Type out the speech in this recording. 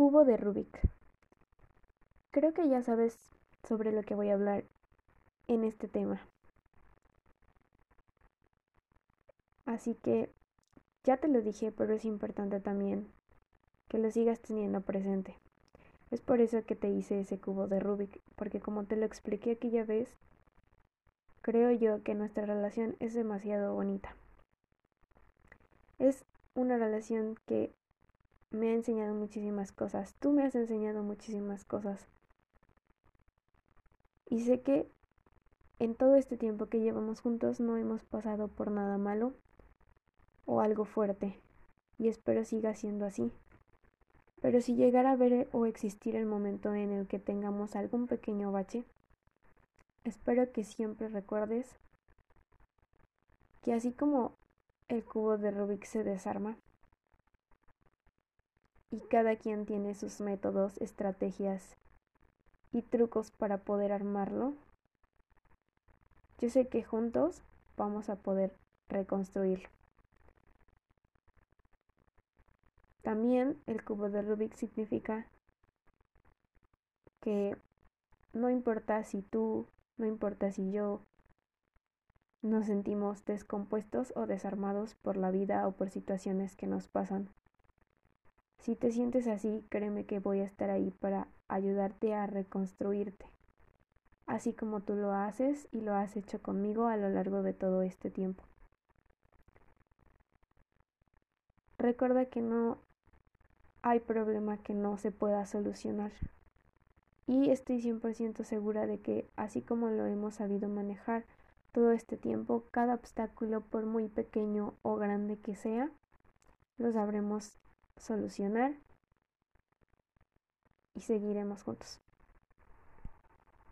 Cubo de Rubik. Creo que ya sabes sobre lo que voy a hablar en este tema. Así que ya te lo dije, pero es importante también que lo sigas teniendo presente. Es por eso que te hice ese cubo de Rubik, porque como te lo expliqué aquella vez, creo yo que nuestra relación es demasiado bonita. Es una relación que me ha enseñado muchísimas cosas. Tú me has enseñado muchísimas cosas. Y sé que en todo este tiempo que llevamos juntos no hemos pasado por nada malo o algo fuerte. Y espero siga siendo así. Pero si llegara a ver o existir el momento en el que tengamos algún pequeño bache, espero que siempre recuerdes que así como el cubo de Rubik se desarma, y cada quien tiene sus métodos, estrategias y trucos para poder armarlo, yo sé que juntos vamos a poder reconstruirlo. También el cubo de Rubik significa que no importa si tú, no importa si yo nos sentimos descompuestos o desarmados por la vida o por situaciones que nos pasan. Si te sientes así, créeme que voy a estar ahí para ayudarte a reconstruirte, así como tú lo haces y lo has hecho conmigo a lo largo de todo este tiempo. Recuerda que no hay problema que no se pueda solucionar. Y estoy 100% segura de que así como lo hemos sabido manejar todo este tiempo, cada obstáculo, por muy pequeño o grande que sea, lo sabremos solucionar y seguiremos juntos.